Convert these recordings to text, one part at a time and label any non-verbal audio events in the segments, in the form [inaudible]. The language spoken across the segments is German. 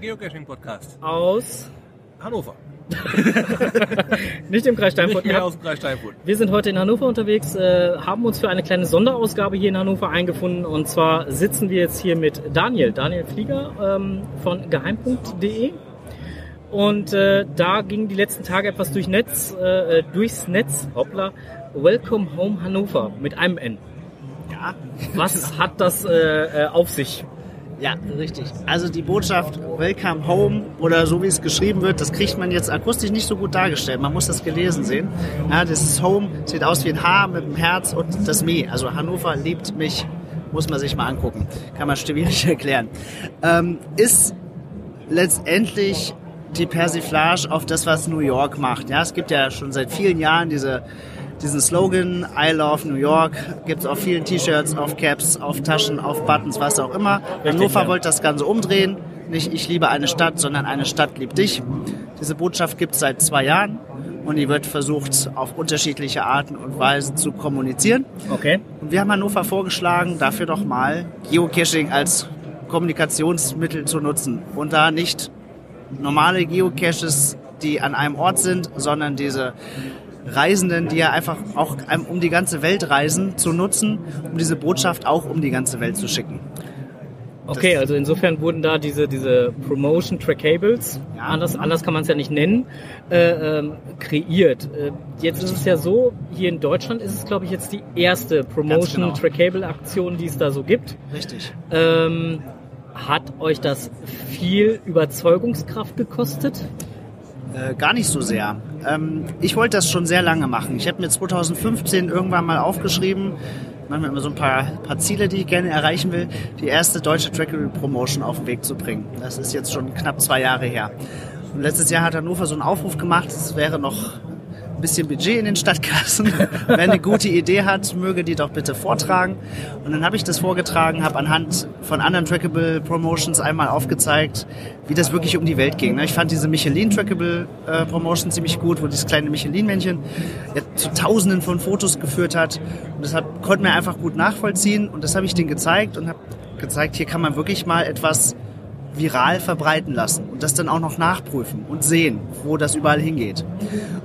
der Geocaching-Podcast aus Hannover. [laughs] nicht im Kreis Steinfurt. Nicht mehr aus dem Kreis Steinfurt. Wir sind heute in Hannover unterwegs, äh, haben uns für eine kleine Sonderausgabe hier in Hannover eingefunden. Und zwar sitzen wir jetzt hier mit Daniel, Daniel Flieger ähm, von geheim.de. Und äh, da ging die letzten Tage etwas durch Netz, äh, durchs Netz, hoppla, Welcome Home Hannover mit einem N. Ja. Was hat das äh, äh, auf sich? Ja, richtig. Also die Botschaft Welcome Home oder so wie es geschrieben wird, das kriegt man jetzt akustisch nicht so gut dargestellt. Man muss das gelesen sehen. Ja, das Home, sieht aus wie ein H mit einem Herz und das Me. Also Hannover liebt mich, muss man sich mal angucken. Kann man schwierig [laughs] erklären. Ähm, ist letztendlich die Persiflage auf das, was New York macht. Ja, es gibt ja schon seit vielen Jahren diese diesen Slogan I love New York gibt es auf vielen T-Shirts, auf Caps, auf Taschen, auf Buttons, was auch immer. Richtig, Hannover ja. wollte das Ganze umdrehen. Nicht ich liebe eine Stadt, sondern eine Stadt liebt dich. Diese Botschaft gibt es seit zwei Jahren und die wird versucht auf unterschiedliche Arten und Weisen zu kommunizieren. Okay. Und wir haben Hannover vorgeschlagen, dafür doch mal Geocaching als Kommunikationsmittel zu nutzen und da nicht normale Geocaches, die an einem Ort sind, sondern diese Reisenden, die ja einfach auch um die ganze Welt reisen, zu nutzen, um diese Botschaft auch um die ganze Welt zu schicken. Okay, also insofern wurden da diese, diese Promotion Trackables, Ja. anders, anders kann man es ja nicht nennen, äh, ähm, kreiert. Äh, jetzt ist es ja so, hier in Deutschland ist es, glaube ich, jetzt die erste Promotion genau. Trackable Aktion, die es da so gibt. Richtig. Ähm, hat euch das viel Überzeugungskraft gekostet? Äh, gar nicht so sehr. Ähm, ich wollte das schon sehr lange machen. Ich habe mir 2015 irgendwann mal aufgeschrieben, manchmal immer so ein paar, paar Ziele, die ich gerne erreichen will, die erste deutsche Trackable Promotion auf den Weg zu bringen. Das ist jetzt schon knapp zwei Jahre her. Und letztes Jahr hat Hannover so einen Aufruf gemacht, es wäre noch ein bisschen Budget in den Stadtkassen. [laughs] Wer eine gute Idee hat, möge die doch bitte vortragen. Und dann habe ich das vorgetragen, habe anhand von anderen Trackable Promotions einmal aufgezeigt, wie das wirklich um die Welt ging. Ich fand diese Michelin Trackable äh, Promotion ziemlich gut, wo dieses kleine Michelin-Männchen ja, zu Tausenden von Fotos geführt hat. Und deshalb konnte man einfach gut nachvollziehen. Und das habe ich denen gezeigt und habe gezeigt, hier kann man wirklich mal etwas viral verbreiten lassen und das dann auch noch nachprüfen und sehen, wo das überall hingeht.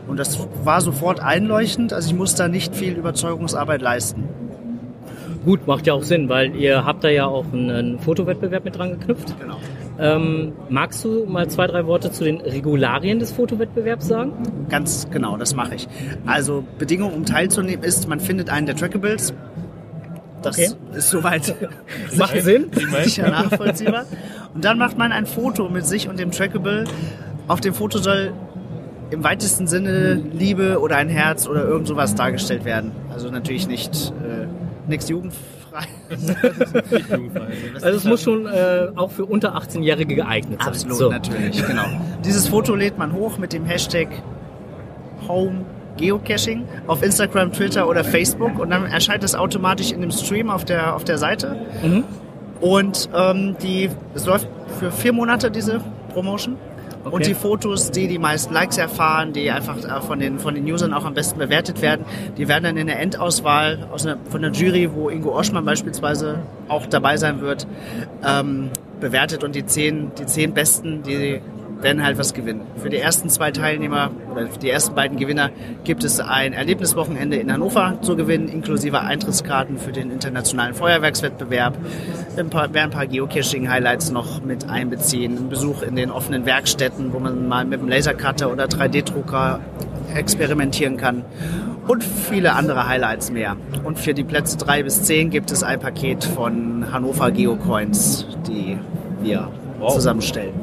Und das war sofort einleuchtend, also ich muss da nicht viel Überzeugungsarbeit leisten. Gut, macht ja auch Sinn, weil ihr habt da ja auch einen, Fotowettbewerb mit dran geknüpft. Genau. Ähm, magst du mal zwei, drei Worte zu den Regularien des Fotowettbewerbs sagen? Ganz genau, das mache ich. Also Bedingung, um teilzunehmen, ist, man findet einen der Trackables. Das Okay. ist soweit [laughs] Macht Sinn? [laughs] sicher nachvollziehbar. Und dann macht man ein Foto mit sich und dem Trackable. Auf dem Foto soll im weitesten Sinne Liebe oder ein Herz oder irgend sowas dargestellt werden. Also natürlich nicht äh, nichts jugendfrei. [laughs] Nicht jugendfrei. Also es muss schon äh, auch für unter 18-Jährige geeignet sein. Absolut, So. natürlich, [laughs] genau. Dieses Foto lädt man hoch mit dem Hashtag Home Geocaching auf Instagram, Twitter oder Facebook und dann erscheint es automatisch in dem Stream auf der, auf der Seite. Mhm. Und ähm, die, es läuft für vier Monate diese Promotion. Okay. Und die Fotos, die die meisten Likes erfahren, die einfach äh, von den, von den Usern auch am besten bewertet werden, die werden dann in der Endauswahl aus einer, von der Jury, wo Ingo Oschmann beispielsweise auch dabei sein wird, ähm, bewertet. Und die zehn, die zehn Besten, die werden halt was gewinnen. Für die ersten zwei Teilnehmer oder für die ersten beiden Gewinner gibt es ein Erlebniswochenende in Hannover zu gewinnen, inklusive Eintrittskarten für den internationalen Feuerwerkswettbewerb. Ein paar, werden ein paar Geocaching-Highlights noch mit einbeziehen. Ein Besuch in den offenen Werkstätten, wo man mal mit dem Lasercutter oder 3D-Drucker experimentieren kann. Und viele andere Highlights mehr. Und für die Plätze drei bis zehn gibt es ein Paket von Hannover Geocoins, die wir Wow. zusammenstellen.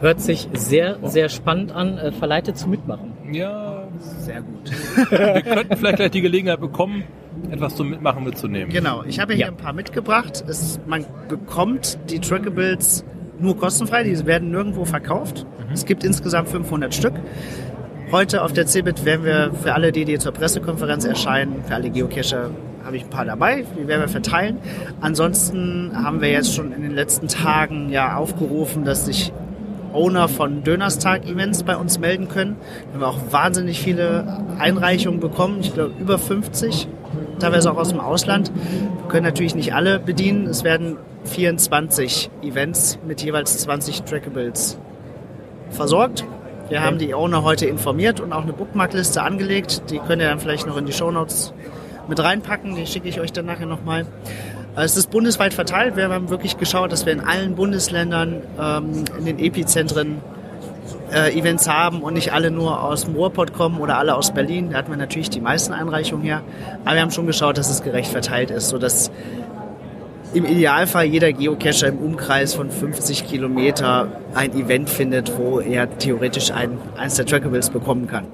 Hört sich sehr, sehr spannend an. Äh, verleitet zu mitmachen. Ja, Sehr gut. wir könnten vielleicht gleich die Gelegenheit bekommen, etwas zum Mitmachen mitzunehmen. Genau, ich habe hier Ja. ein paar mitgebracht. Es, man bekommt die Trackables nur kostenfrei, die werden nirgendwo verkauft. Es gibt insgesamt 500 Stück. Heute auf der CeBIT werden wir für alle, die, die zur Pressekonferenz erscheinen, für alle Geocacher, habe ich ein paar dabei, die werden wir verteilen. Ansonsten haben wir jetzt schon in den letzten Tagen ja aufgerufen, dass sich Owner von Dönerstag-Events bei uns melden können. Wir haben auch wahnsinnig viele Einreichungen bekommen, ich glaube über 50 teilweise auch aus dem Ausland. Wir können natürlich nicht alle bedienen. Es werden 24 Events mit jeweils 20 Trackables versorgt. Wir okay. haben die Owner heute informiert und auch eine Bookmarkliste angelegt. Die könnt ihr dann vielleicht noch in die Shownotes mit reinpacken. Die schicke ich euch dann nachher nochmal. Es ist bundesweit verteilt. Wir haben wirklich geschaut, dass wir in allen Bundesländern ähm, in den Epizentren äh, Events haben und nicht alle nur aus dem Ruhrpott kommen oder alle aus Berlin. Da hatten wir natürlich die meisten Einreichungen her. Aber wir haben schon geschaut, dass es gerecht verteilt ist, sodass im Idealfall jeder Geocacher im Umkreis von 50 Kilometer ein Event findet, wo er theoretisch ein, eins der Trackables bekommen kann.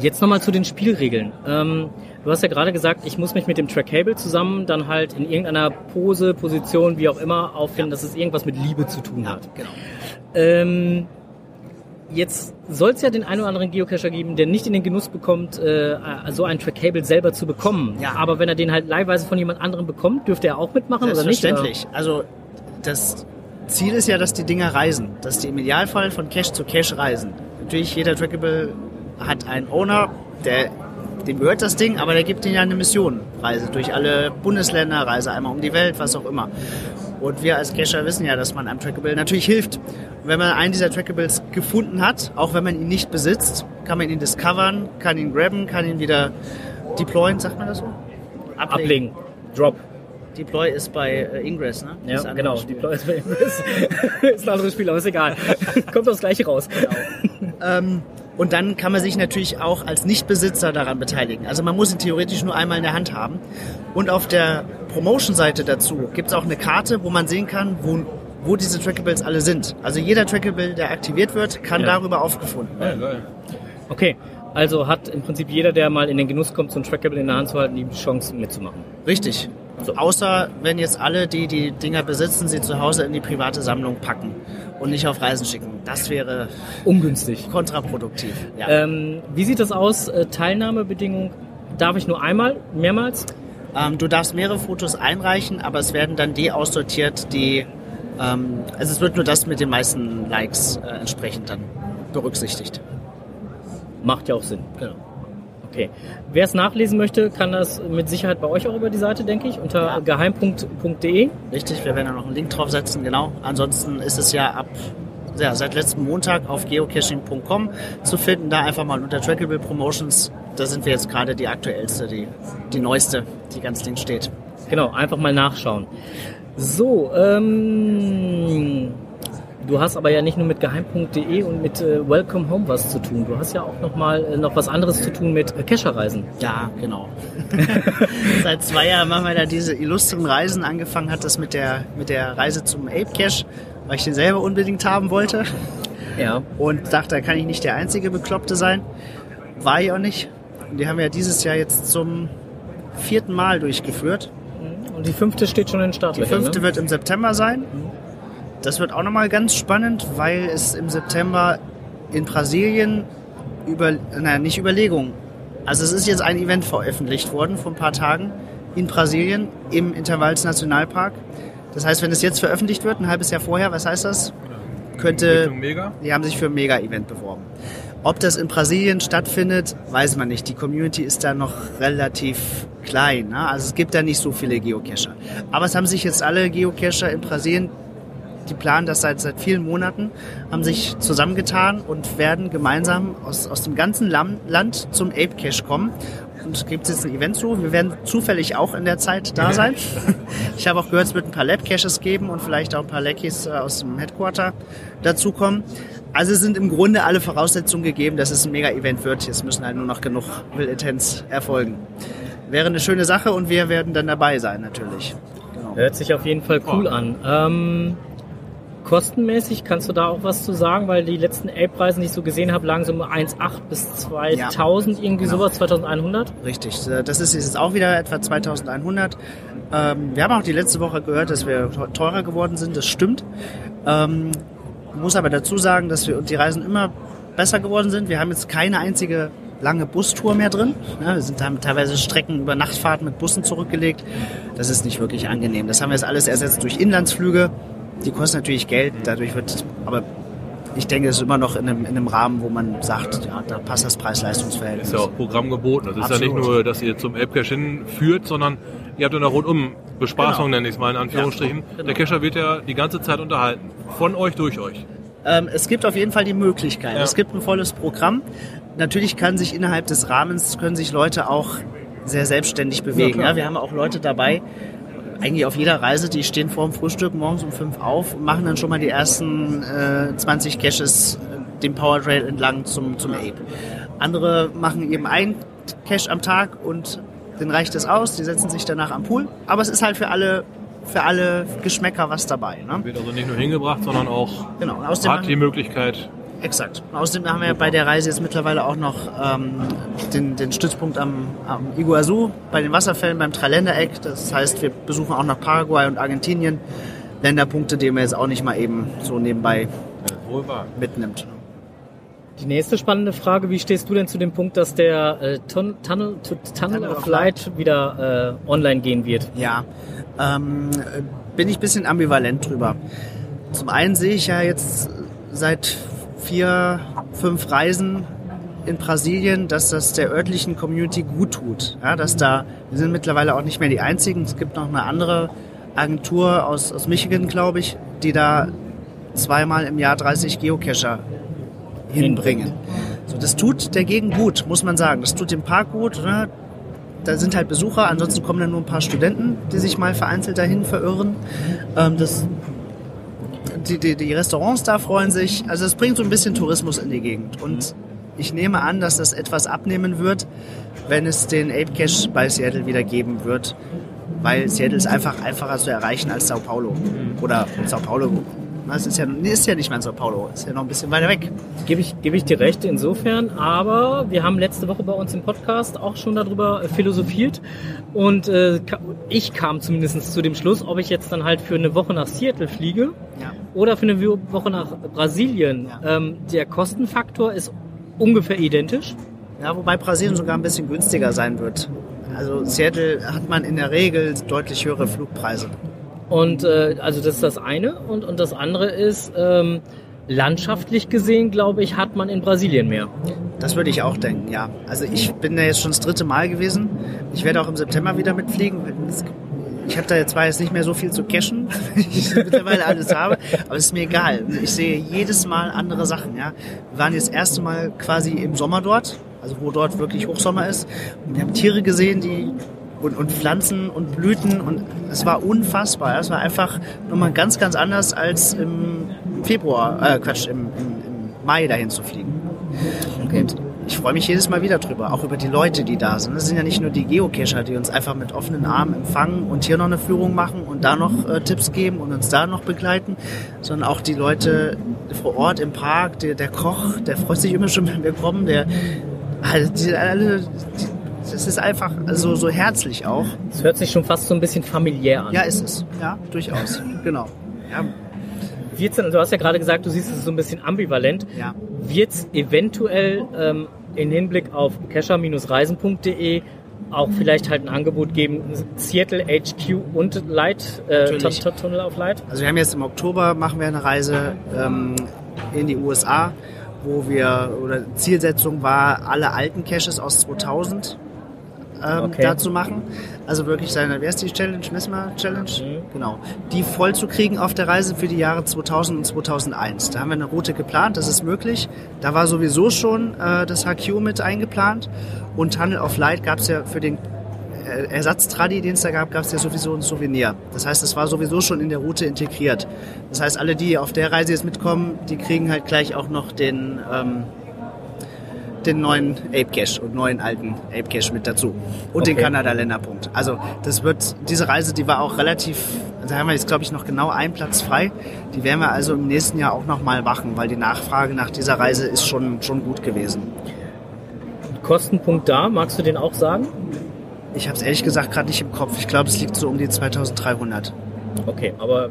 Jetzt nochmal zu den Spielregeln. Ähm, du hast ja gerade gesagt, ich muss mich mit dem Trackable zusammen dann halt in irgendeiner Pose, Position, wie auch immer auffinden, ja. dass es irgendwas mit Liebe zu tun hat. Ja, genau. Ähm, Jetzt soll es ja den einen oder anderen Geocacher geben, der nicht in den Genuss bekommt, äh, so ein Trackable selber zu bekommen. Ja. Aber wenn er den halt leihweise von jemand anderem bekommt, dürfte er auch mitmachen oder nicht? Selbstverständlich. Also das Ziel ist ja, dass die Dinger reisen, dass die im Idealfall von Cache zu Cache reisen. Natürlich, jeder Trackable hat einen Owner, der dem gehört das Ding, aber der gibt ihnen ja eine Mission. Reise durch alle Bundesländer, Reise einmal um die Welt, was auch immer. Und wir als Cacher wissen ja, dass man einem Trackable natürlich hilft. Wenn man einen dieser Trackables gefunden hat, auch wenn man ihn nicht besitzt, kann man ihn discovern, kann ihn grabben, kann ihn wieder deployen, sagt man das so? Ablegen. Ablegen. Drop. Deploy ist bei äh, Ingress, ne? Ja, genau. Spiel. Deploy ist bei Ingress. [laughs] ist ein anderes Spiel, aber ist egal. [laughs] Kommt das gleiche raus. Genau. [laughs] ähm, und dann kann man sich natürlich auch als Nichtbesitzer daran beteiligen. Also man muss ihn theoretisch nur einmal in der Hand haben. Und auf der Promotion-Seite dazu gibt es auch eine Karte, wo man sehen kann, wo, wo diese Trackables alle sind. Also jeder Trackable, der aktiviert wird, kann ja. darüber aufgefunden werden. Ja, okay, also hat im Prinzip jeder, der mal in den Genuss kommt, so ein Trackable in der Hand zu halten, die Chance mitzumachen. Richtig. So. Außer wenn jetzt alle, die die Dinger besitzen, sie zu Hause in die private Sammlung packen und nicht auf Reisen schicken. Das wäre ungünstig. Kontraproduktiv. Ja. Ähm, wie sieht das aus? Äh, Teilnahmebedingungen? Darf ich nur einmal, mehrmals? Ähm, du darfst mehrere Fotos einreichen, aber es werden dann die aussortiert, die ähm, also es wird nur das mit den meisten Likes äh, entsprechend dann berücksichtigt. Macht ja auch Sinn. Genau. Okay. Wer es nachlesen möchte, kann das mit Sicherheit bei euch auch über die Seite, denke ich, unter ja. geheim.de. Richtig, wir werden da noch einen Link draufsetzen, genau. Ansonsten ist es ja ab ja, seit letztem Montag auf geocaching.com zu finden. Da einfach mal unter Trackable Promotions. Da sind wir jetzt gerade die aktuellste, die, die neueste, die ganz links steht. Genau, einfach mal nachschauen. So, ähm, Du hast aber ja nicht nur mit geheim.de und mit äh, Welcome Home was zu tun. Du hast ja auch noch mal äh, noch was anderes zu tun mit äh, Kescherreisen. Ja, genau. [laughs] Seit zwei Jahren machen wir da diese illustren Reisen. Angefangen hat das mit der mit der Reise zum Ape Cache, weil ich den selber unbedingt haben wollte. Ja. Und dachte, da kann ich nicht der einzige Bekloppte sein. War ich auch nicht. Und die haben wir ja dieses Jahr jetzt zum vierten Mal durchgeführt. Und die fünfte steht schon in den Start. Die fünfte ne? wird im September sein. Mhm. Das wird auch nochmal ganz spannend, weil es im September in Brasilien über, naja, nicht Überlegung. Also es ist jetzt ein Event veröffentlicht worden vor ein paar Tagen in Brasilien im Intervals Nationalpark. Das heißt, wenn es jetzt veröffentlicht wird, ein halbes Jahr vorher, was heißt das? Könnte. Mega? Die haben sich für ein Mega-Event beworben. Ob das in Brasilien stattfindet, weiß man nicht. Die Community ist da noch relativ klein. Ne? Also es gibt da nicht so viele Geocacher. Aber es haben sich jetzt alle Geocacher in Brasilien die planen das seit, seit vielen Monaten, haben sich zusammengetan und werden gemeinsam aus, aus dem ganzen Land zum Ape Cache kommen. Und es gibt jetzt ein Event zu. Wir werden zufällig auch in der Zeit da [laughs] sein. Ich habe auch gehört, es wird ein paar Lab Caches geben und vielleicht auch ein paar Leckies äh, aus dem Headquarter dazukommen. Also es sind im Grunde alle Voraussetzungen gegeben, dass es ein Mega-Event wird. Jetzt müssen halt nur noch genug Will Intents erfolgen. Wäre eine schöne Sache und wir werden dann dabei sein natürlich. Genau. Hört sich auf jeden Fall cool an. Ähm, Kostenmäßig kannst du da auch was zu sagen, weil die letzten Ape-Preise, die ich so gesehen habe, lagen so um 1,8 bis 2000, ja, irgendwie genau. sowas, 2100? Richtig, äh, das ist jetzt auch wieder etwa 2100. Ähm, wir haben auch die letzte Woche gehört, dass wir teurer geworden sind, das stimmt. Ähm, muss aber dazu sagen, dass wir die Reisen immer besser geworden sind. Wir haben jetzt keine einzige lange Bustour mehr drin. Ja, wir sind, haben teilweise Strecken über Nachtfahrten mit Bussen zurückgelegt. Das ist nicht wirklich angenehm. Das haben wir jetzt alles ersetzt durch Inlandsflüge. Die kosten natürlich Geld, dadurch wird, aber ich denke, es ist immer noch in einem, in einem Rahmen, wo man sagt, ja, da passt das Preis-Leistungs-Verhältnis. Ist ja auch Programm geboten. Das ist Absolut. ja nicht nur, dass ihr zum App-Cache hinführt, sondern ihr habt eine rundum Bespaßung, Genau. nenne ich es mal in Anführungsstrichen. genau. Der Cacher wird ja die ganze Zeit unterhalten. Von euch, durch euch. Ähm, es gibt auf jeden Fall die Möglichkeit. Ja. Es gibt ein volles Programm. Natürlich kann sich innerhalb des Rahmens können sich Leute auch sehr selbstständig bewegen. Ja, wir haben auch Leute dabei, eigentlich auf jeder Reise, die stehen vor dem Frühstück morgens um fünf auf und machen dann schon mal die ersten äh, 20 Caches äh, den Power Trail entlang zum, zum Ape. Andere machen eben ein Cache am Tag und den reicht es aus, die setzen sich danach am Pool. Aber es ist halt für alle, für alle Geschmäcker was dabei. Ne? Wird also nicht nur hingebracht, sondern auch Genau. Hat die Möglichkeit, Exakt. Außerdem haben wir bei der Reise jetzt mittlerweile auch noch ähm, den, den Stützpunkt am, am Iguazu, bei den Wasserfällen, beim Dreiländereck. Das heißt, wir besuchen auch noch Paraguay und Argentinien. Länderpunkte, die man jetzt auch nicht mal eben so nebenbei mitnimmt. Die nächste spannende Frage, wie stehst du denn zu dem Punkt, dass der äh, Tun Tunnel, Tu- Tunnel, Tunnel of Light wieder äh, online gehen wird? Ja, ähm, bin ich ein bisschen ambivalent drüber. Zum einen sehe ich ja jetzt seit vier, fünf Reisen in Brasilien, dass das der örtlichen Community gut tut. Ja, dass da, wir sind mittlerweile auch nicht mehr die einzigen. Es gibt noch eine andere Agentur aus, aus Michigan, glaube ich, die da zweimal im Jahr 30 Geocacher hinbringen. So, das tut der Gegend gut, muss man sagen. Das tut dem Park gut. Ne? Da sind halt Besucher, ansonsten kommen dann nur ein paar Studenten, die sich mal vereinzelt dahin verirren. Ähm, das, die, die, die Restaurants da freuen sich. Also es bringt so ein bisschen Tourismus in die Gegend. Und ich nehme an, dass das etwas abnehmen wird, wenn es den Ape Cache bei Seattle wieder geben wird. Weil Seattle ist einfach einfacher zu erreichen als Sao Paulo. Oder Sao Paulo. Das ist ja, ist ja nicht mal in Sao Paulo. Ist ja noch ein bisschen weiter weg. Gebe ich, gebe ich dir recht insofern, aber wir haben letzte Woche bei uns im Podcast auch schon darüber äh, philosophiert und äh, ich kam zumindest zu dem Schluss, ob ich jetzt dann halt für eine Woche nach Seattle fliege Ja. Oder für eine Wo- Woche nach Brasilien. Ja. Ähm, der Kostenfaktor ist ungefähr identisch. Ja, wobei Brasilien sogar ein bisschen günstiger sein wird. Also Seattle hat man in der Regel deutlich höhere Flugpreise. Und äh, also das ist das eine. Und, und das andere ist, ähm, landschaftlich gesehen, glaube ich, hat man in Brasilien mehr. Das würde ich auch denken, ja. Also ich bin da jetzt schon das dritte Mal gewesen. Ich werde auch im September wieder mitfliegen. Ich habe da jetzt zwar jetzt nicht mehr so viel zu cashen, [laughs] weil ich mittlerweile alles habe, aber es ist mir egal. Ich sehe jedes Mal andere Sachen, ja. Wir waren jetzt das erste Mal quasi im Sommer dort, also wo dort wirklich Hochsommer ist. Und wir haben Tiere gesehen, die und, und Pflanzen und Blüten und es war unfassbar. Es war einfach nochmal ganz, ganz anders als im Februar, äh, Quatsch, im, im, im Mai dahin zu fliegen. Und ich freue mich jedes Mal wieder drüber, auch über die Leute, die da sind. Das sind ja nicht nur die Geocacher, die uns einfach mit offenen Armen empfangen und hier noch eine Führung machen und da noch äh, Tipps geben und uns da noch begleiten, sondern auch die Leute vor Ort im Park, der, der Koch, der freut sich immer schon, [laughs] wenn wir kommen, der, also die, alle, die, das ist einfach so, so herzlich auch. Es hört sich schon fast so ein bisschen familiär an. Ja, ist es. Ja, durchaus. Genau. Ja, 14, du hast ja gerade gesagt, du siehst es so ein bisschen ambivalent. ja. Wird es eventuell ähm, in Hinblick auf kescher-reisen.de auch vielleicht halt ein Angebot geben, Seattle HQ und Light, äh. Tun- Tun- Tunnel of Light? Also wir haben jetzt im Oktober machen wir eine Reise ähm, in die USA, wo wir oder Zielsetzung war, alle alten Caches aus 2000 ähm, Okay. da zu machen. Also wirklich seine, wer ist die Challenge? Nesma Challenge? Mhm. Genau. Die voll zu kriegen auf der Reise für die Jahre 2000 und 2001. Da haben wir eine Route geplant, das ist möglich. Da war sowieso schon äh, das HQ mit eingeplant und Tunnel of Light gab es ja für den äh, Ersatztradi, den es da gab, gab es ja sowieso ein Souvenir. Das heißt, es war sowieso schon in der Route integriert. Das heißt, alle, die auf der Reise jetzt mitkommen, die kriegen halt gleich auch noch den, ähm, den neuen Ape Cache und neuen alten Ape Cache mit dazu. Und den Okay. Kanada-Länderpunkt. Also das wird, diese Reise, die war auch relativ, da haben wir jetzt glaube ich noch genau einen Platz frei. Die werden wir also im nächsten Jahr auch nochmal machen, weil die Nachfrage nach dieser Reise ist schon, schon gut gewesen. Kostenpunkt da, magst du den auch sagen? Ich habe es ehrlich gesagt gerade nicht im Kopf. Ich glaube, es liegt so um die 2300. Okay, aber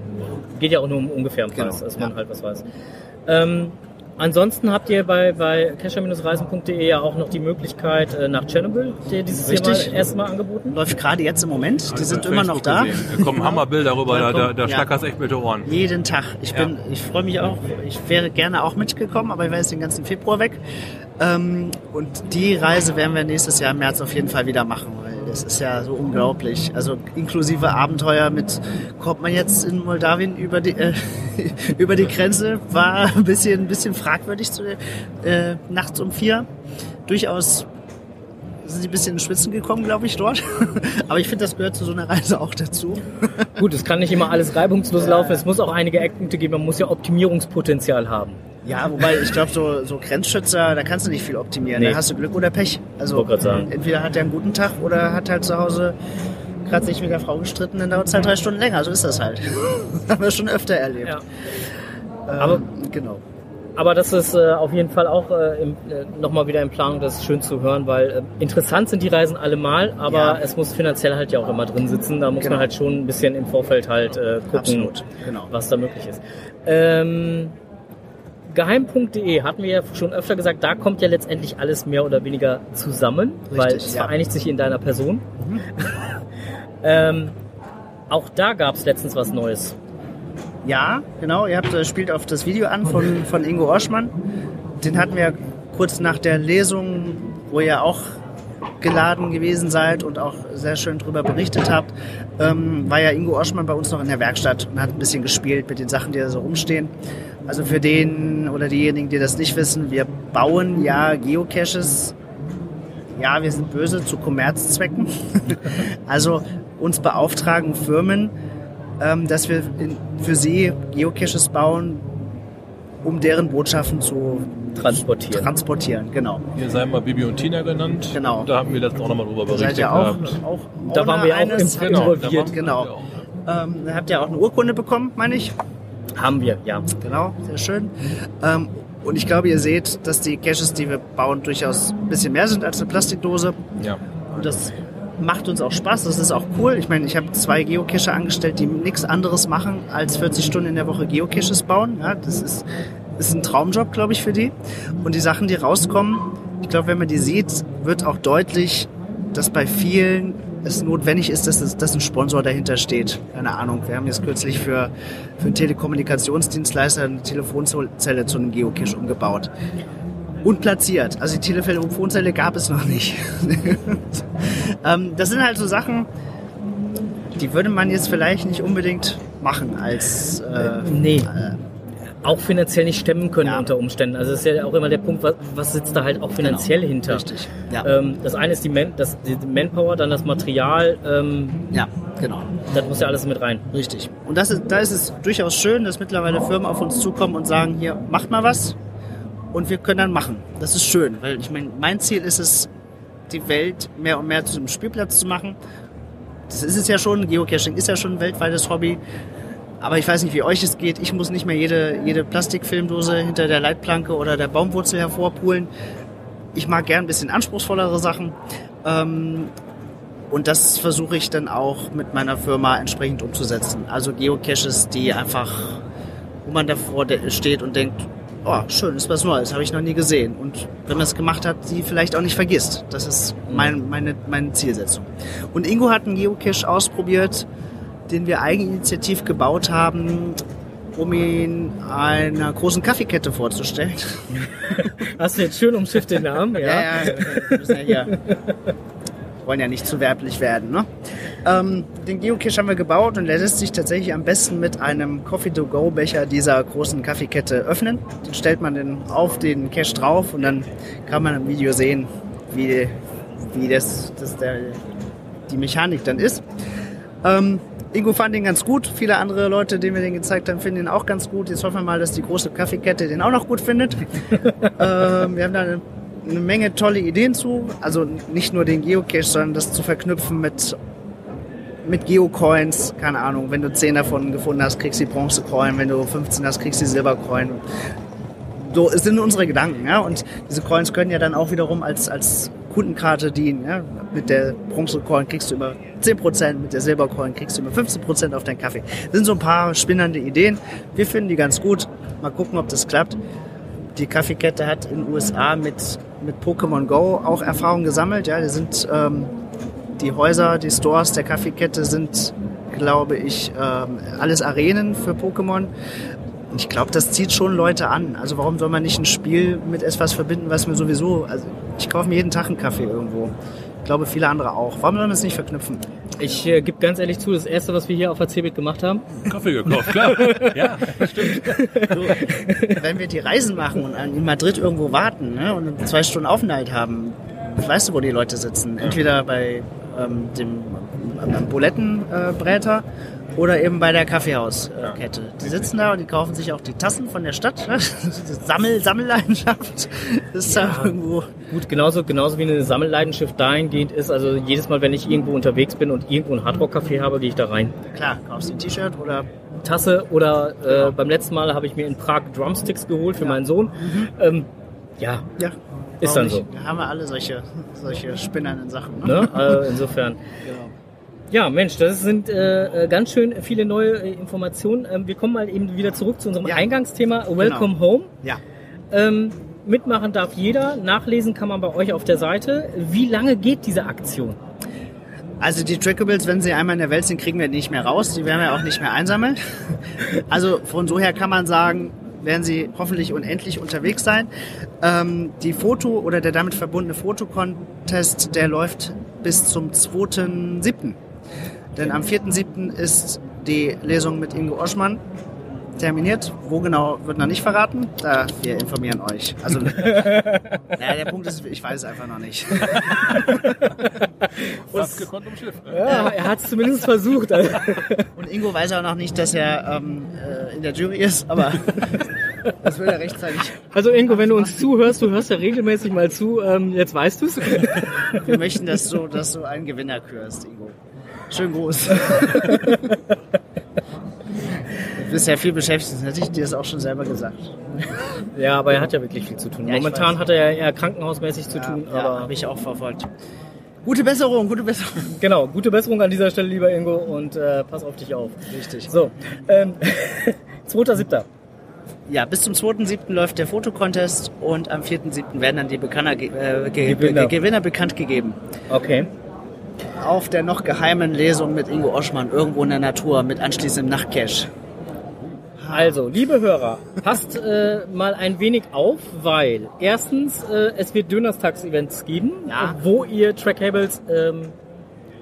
geht ja auch nur um ungefähren Preis, Genau, dass man ja. halt was weiß. Ähm, Ansonsten habt ihr bei, bei casher-reisen.de ja auch noch die Möglichkeit äh, nach Chernobyl, die dieses Richtig. Jahr mal erstmal angeboten. Läuft gerade jetzt im Moment. Die sind Bei immer noch da. gesehen. Da kommen [laughs] Hammerbilder rüber, da, da, da Ja. schlackerst echt mit den Ohren. Jeden Tag. Ich bin, ich freue mich auch. Ich wäre gerne auch mitgekommen, aber ich war jetzt den ganzen Februar weg. Ähm, und die Reise werden wir nächstes Jahr im März auf jeden Fall wieder machen, das ist ja so unglaublich. Also inklusive Abenteuer mit, kommt man jetzt in Moldawien über die, äh, [laughs] über die Grenze, war ein bisschen, ein bisschen fragwürdig zu, äh, nachts um vier. Durchaus sind sie ein bisschen ins Schwitzen gekommen, glaube ich, dort. [laughs] Aber ich finde, das gehört zu so einer Reise auch dazu. Gut, es kann nicht immer alles reibungslos laufen. Es muss auch einige Eckpunkte geben. Man muss ja Optimierungspotenzial haben. Ja, wobei ich glaube, so, so Grenzschützer, da kannst du nicht viel optimieren. Nee. Da hast du Glück oder Pech. Also entweder hat er einen guten Tag oder hat halt zu Hause gerade sich mit der Frau gestritten, dann dauert es halt drei Stunden länger. So ist das halt. [laughs] Haben wir schon öfter erlebt. Ja. Ähm, Aber- genau. Aber das ist äh, auf jeden Fall auch äh, im, äh, nochmal wieder in Planung, das ist schön zu hören, weil äh, interessant sind die Reisen allemal, aber Ja. es muss finanziell halt ja auch immer drin sitzen. Da muss Genau. man halt schon ein bisschen im Vorfeld halt äh, gucken, Absolut, genau. was da möglich ist. Ähm, Geheim.de hatten wir ja schon öfter gesagt, da kommt ja letztendlich alles mehr oder weniger zusammen, weil es ja. Mhm. vereinigt sich in deiner Person. [laughs] ähm, auch da gab es letztens was Neues. Ja, genau. Ihr habt, äh, spielt auf das Video an von, von Ingo Oschmann. Den hatten wir kurz nach der Lesung, wo ihr auch geladen gewesen seid und auch sehr schön drüber berichtet habt, ähm, war ja Ingo Oschmann bei uns noch in der Werkstatt und hat ein bisschen gespielt mit den Sachen, die da so rumstehen. Also für den oder diejenigen, die das nicht wissen, wir bauen ja Geocaches ja, wir sind böse zu Kommerzzwecken. [laughs] also uns beauftragen Firmen, ähm, dass wir in, für sie Geocaches bauen, um deren Botschaften zu Transportieren. transportieren. Genau. Hier seien mal Bibi und Tina genannt. Genau. Da haben wir letztens auch nochmal drüber Da berichtet seid ihr auch, auch Da waren wir auch eines, Genau, da involviert. Genau. wir auch. Ähm, da habt ihr auch eine Urkunde bekommen, meine ich. Haben wir, ja. Genau, sehr schön. Ähm, und ich glaube, ihr seht, dass die Caches, die wir bauen, durchaus ein bisschen mehr sind als eine Plastikdose. Ja. Und das macht uns auch Spaß, das ist auch cool. Ich meine, ich habe zwei Geocacher angestellt, die nichts anderes machen, als 40 Stunden in der Woche Geocaches bauen. Ja, das ist, ist ein Traumjob, glaube ich, für die. Und die Sachen, die rauskommen, ich glaube, wenn man die sieht, wird auch deutlich, dass bei vielen es notwendig ist, dass, es, dass ein Sponsor dahinter steht. Keine Ahnung. Wir haben jetzt kürzlich für, für einen Telekommunikationsdienstleister eine Telefonzelle zu einem Geocache umgebaut und platziert. Also die Telefonzelle gab es noch nicht. [laughs] ähm, das sind halt so Sachen, die würde man jetzt vielleicht nicht unbedingt machen als äh, Nee. Auch finanziell nicht stemmen können Ja. unter Umständen. Also es ist ja auch immer der Punkt, was, was sitzt da halt auch finanziell hinter. richtig. Ja. Ähm, das eine ist die, Man, das, die Manpower, dann das Material, ähm, ja, genau. das muss ja alles mit rein. Richtig. Und das ist, da ist es durchaus schön, dass mittlerweile Firmen auf uns zukommen und sagen, hier, macht mal was und wir können dann machen. Das ist schön, weil ich meine, mein Ziel ist es, die Welt mehr und mehr zu einem Spielplatz zu machen. Das ist es ja schon, Geocaching ist ja schon ein weltweites Hobby. Aber ich weiß nicht, wie euch es geht. Ich muss nicht mehr jede, jede Plastikfilmdose hinter der Leitplanke oder der Baumwurzel hervorpulen. Ich mag gern ein bisschen anspruchsvollere Sachen. Ähm, und das versuche ich dann auch mit meiner Firma entsprechend umzusetzen. Also Geocaches, die einfach, wo man davor steht und denkt, oh, schön, ist was Neues, habe ich noch nie gesehen. Und wenn man es gemacht hat, die vielleicht auch nicht vergisst. Das ist mein, meine, meine Zielsetzung. Und Ingo hat einen Geocache ausprobiert, den wir eigeninitiativ gebaut haben, um ihn einer großen Kaffeekette vorzustellen. [laughs] Hast du jetzt schön umschifft den Namen? Ja. Ja, ja, ja wollen ja nicht zu werblich werden. Ne? Ähm, den Geocache haben wir gebaut und der lässt sich tatsächlich am besten mit einem Coffee-to-go-Becher dieser großen Kaffeekette öffnen. Dann stellt man den auf den Cache drauf und dann kann man im Video sehen, wie, wie das, das der, die Mechanik dann ist. Ähm, Ingo fand den ganz gut. Viele andere Leute, denen wir den gezeigt haben, finden ihn auch ganz gut. Jetzt hoffen wir mal, dass die große Kaffeekette den auch noch gut findet. [laughs] ähm, wir haben da eine, eine Menge tolle Ideen zu. Also nicht nur den Geocache, sondern das zu verknüpfen mit, mit Geocoins. Keine Ahnung, wenn du 10 davon gefunden hast, kriegst du die Bronzecoin. Wenn du 15 hast, kriegst du die Silbercoin. So es sind unsere Gedanken. Ja? Und diese Coins können ja dann auch wiederum als, als Kundenkarte dienen. Ja? Mit der Bronzecoin kriegst du immer 10%, mit der Silbercoin kriegst du immer 15% auf deinen Kaffee. Das sind so ein paar spinnende Ideen. Wir finden die ganz gut. Mal gucken, ob das klappt. die Kaffeekette hat in den USA mit, mit Pokémon Go auch Erfahrung gesammelt. Ja, die sind ähm, die Häuser, die Stores der Kaffeekette sind, glaube ich, ähm, alles Arenen für Pokémon. Ich glaube, das zieht schon Leute an. Also warum soll man nicht ein Spiel mit etwas verbinden, was mir sowieso, also ich kaufe mir jeden Tag einen Kaffee irgendwo. Ich glaube, viele andere auch. Warum soll man es nicht verknüpfen? Ich äh, gebe ganz ehrlich zu, das erste, was wir hier auf der CeBIT gemacht haben, Kaffee gekauft, klar. [laughs] ja, stimmt. So, wenn wir die Reisen machen und in Madrid irgendwo warten ne, und zwei Stunden Aufenthalt haben, weißt du, wo die Leute sitzen? Entweder bei ähm, dem ähm, Bulettenbräter oder eben bei der Kaffeehauskette. Die sitzen da und die kaufen sich auch die Tassen von der Stadt. Ne? [laughs] Sammel, Sammelleidenschaft ist da irgendwo. gut, genauso, genauso wie eine Sammelleidenschaft dahingehend ist, also jedes Mal, wenn ich irgendwo unterwegs bin und irgendwo ein Hardrock-Café habe, gehe ich da rein. Klar, kaufst du ein T-Shirt oder Tasse oder äh, Genau. beim letzten Mal habe ich mir in Prag Drumsticks geholt für meinen Sohn. Ähm, ja, ja. Ist dann nicht? Da haben wir alle solche, solche spinnernden Sachen. Ne? ne? [laughs] äh, insofern. Genau. Ja, Mensch, das sind äh, äh, ganz schön viele neue äh, Informationen. Ähm, wir kommen mal eben wieder zurück zu unserem Ja. Eingangsthema Welcome Home. Ja. Ähm, mitmachen darf jeder, nachlesen kann man bei euch auf der Seite. Wie lange geht diese Aktion? Also die Trackables, wenn sie einmal in der Welt sind, kriegen wir nicht mehr raus. Die werden wir auch nicht mehr einsammeln. Also von so her kann man sagen, werden sie hoffentlich unendlich unterwegs sein. Ähm, die Foto oder der damit verbundene Fotocontest, der läuft bis zum 2.7. Denn am 4.7. ist die Lesung mit Ingo Oschmann terminiert. Wo genau wird noch nicht verraten. Da wir informieren euch. Also [laughs] naja, der Punkt ist, ich weiß es einfach noch nicht. [laughs] Fast gekonnt umschifft. Ne? Ja, er hat es zumindest versucht. [laughs] Und Ingo weiß auch noch nicht, dass er ähm, äh, in der Jury ist, aber das will er rechtzeitig. Also Ingo, wenn du uns zuhörst, du hörst ja regelmäßig mal zu, ähm, jetzt weißt du es. Wir möchten, dass du, dass du einen Gewinner kürst, Ingo. Schön groß. [laughs] Du bist ja viel beschäftigt, das hätte ich dir das auch schon selber gesagt. Ja, aber er hat ja wirklich viel zu tun. Ja, Momentan hat er ja eher krankenhausmäßig zu tun, ja, aber habe ich auch verfolgt. Gute Besserung, gute Besserung. genau, gute Besserung an dieser Stelle, lieber Ingo, und äh, pass auf dich auf. Richtig. So, ähm, [laughs] 2.7. Ja, bis zum 2.7. läuft der Fotocontest und am 4.7. werden dann die Bekanner, äh, ge Gewinner. Ge Gewinner bekannt gegeben. Okay. Auf der noch geheimen Lesung mit Ingo Oschmann irgendwo in der Natur mit anschließendem Nachtcash. Also, liebe Hörer, passt äh, mal ein wenig auf, weil erstens, äh, es wird Dönerstags-Events geben, Ja. wo ihr Trackcables ähm,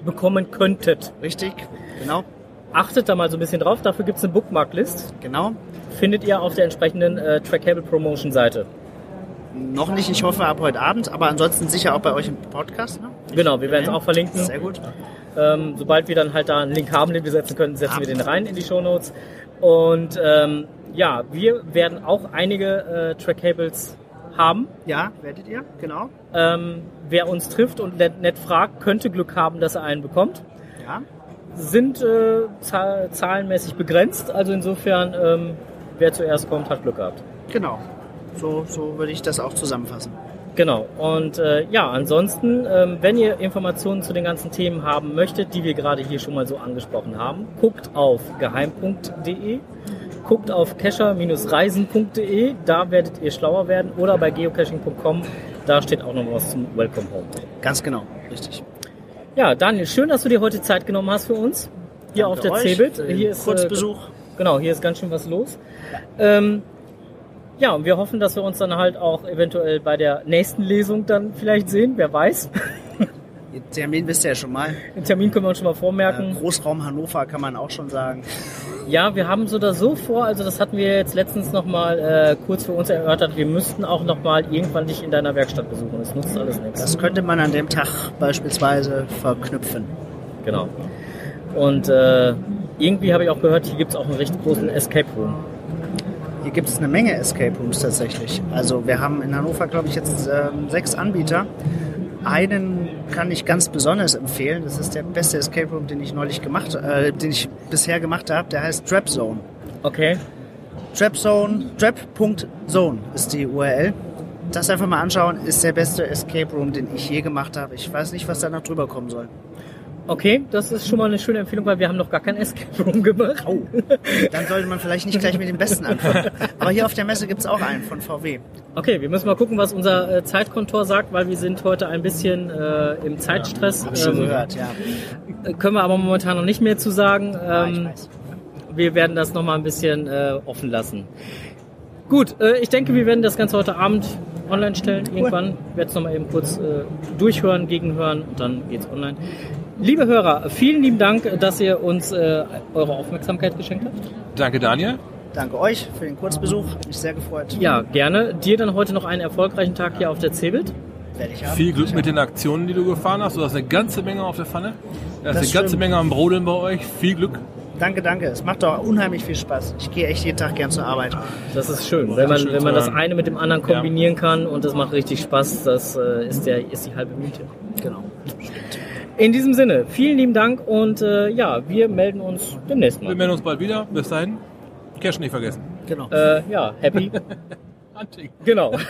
bekommen könntet. Richtig? Genau? Achtet da mal so ein bisschen drauf, dafür gibt es eine Bookmarklist. Genau? Findet ihr auf der entsprechenden äh, Trackcable Promotion Seite. Noch nicht, ich hoffe ab heute Abend, aber ansonsten sicher auch bei euch im Podcast. Ne? Genau, wir werden es auch verlinken. Sehr gut. Ähm, sobald wir dann halt da einen Link haben, den wir setzen können, setzen wir den rein in die Shownotes. Und ähm, ja, wir werden auch einige äh, Trackcables haben. Ja, werdet ihr? Genau. Ähm, wer uns trifft und nett, nett fragt, könnte Glück haben, dass er einen bekommt. Ja. Sind äh, zahl zahlenmäßig begrenzt, also insofern, ähm, wer zuerst kommt, hat Glück gehabt. Genau. So, so würde ich das auch zusammenfassen. Genau. Und äh, ja, ansonsten, ähm, wenn ihr Informationen zu den ganzen Themen haben möchtet, die wir gerade hier schon mal so angesprochen haben, guckt auf geheim.de, guckt auf kescher-reisen.de, da werdet ihr schlauer werden, oder bei geocaching.com, da steht auch noch was zum Welcome Home. Ganz genau. Richtig. Ja, Daniel, schön, dass du dir heute Zeit genommen hast für uns. Hier Danke auf der CeBIT. Hier ist Kurzbesuch. Äh, genau, hier ist ganz schön was los. Ähm, ja, und wir hoffen, dass wir uns dann halt auch eventuell bei der nächsten Lesung dann vielleicht sehen. Wer weiß. [laughs] Den Termin wisst ihr ja schon mal. Den Termin können wir uns schon mal vormerken. Großraum Hannover kann man auch schon sagen. Ja, wir haben so oder so vor, also das hatten wir jetzt letztens nochmal äh, kurz für uns erörtert, wir müssten auch nochmal irgendwann dich in deiner Werkstatt besuchen. Das nutzt alles nichts. Das könnte man an dem Tag beispielsweise verknüpfen. Genau. Und äh, irgendwie habe ich auch gehört, hier gibt es auch einen recht großen Escape Room. Hier gibt es eine Menge Escape Rooms tatsächlich. Also wir haben in Hannover, glaube ich, jetzt ähm, sechs Anbieter. Einen kann ich ganz besonders empfehlen. Das ist der beste Escape Room, den ich neulich gemacht, äh, den ich bisher gemacht habe. Der heißt Trap Zone. Okay. Trapzone, trap.zone ist die URL. Das einfach mal anschauen, ist der beste Escape Room, den ich je gemacht habe. Ich weiß nicht, was da noch drüber kommen soll. Okay, das ist schon mal eine schöne Empfehlung, weil wir haben noch gar kein Escape Room gemacht. Oh, dann sollte man vielleicht nicht gleich mit dem Besten anfangen. Aber hier auf der Messe gibt's auch einen von VW. Okay, wir müssen mal gucken, was unser äh, Zeitkontor sagt, weil wir sind heute ein bisschen äh, im Zeitstress. Ich schon Ähm, gehört, ja. äh, können wir aber momentan noch nicht mehr zu sagen. ja ich Ähm, weiß. wir werden das noch mal ein bisschen äh, offen lassen. Gut, äh, ich denke, wir werden das Ganze heute Abend online stellen. Irgendwann Ich werde es noch mal eben kurz äh, durchhören, gegenhören und dann geht's online. Liebe Hörer, vielen lieben Dank, dass ihr uns äh, eure Aufmerksamkeit geschenkt habt. Danke, Daniel. Danke euch für den Kurzbesuch. Hat mich sehr gefreut. Ja, gerne. Dir dann heute noch einen erfolgreichen Tag hier auf der Cebit. Werde ich haben. Viel Glück mit den Aktionen, die du gefahren hast. Du hast eine ganze Menge auf der Pfanne. Da ist Das eine ganze. Menge am Brodeln bei euch. Viel Glück. Danke, danke. Es macht doch unheimlich viel Spaß. Ich gehe echt jeden Tag gern zur Arbeit. Das ist schön, wenn man, schön wenn man das eine mit dem anderen kombinieren kann und das macht richtig Spaß. Das äh, ist, der, ist die halbe Miete. Genau. In diesem Sinne, vielen lieben Dank und äh, ja, wir melden uns demnächst Wir mal. melden uns bald wieder. Bis dahin. Cash nicht vergessen. Genau. Äh, ja, happy. [laughs] Hunting. genau. [laughs]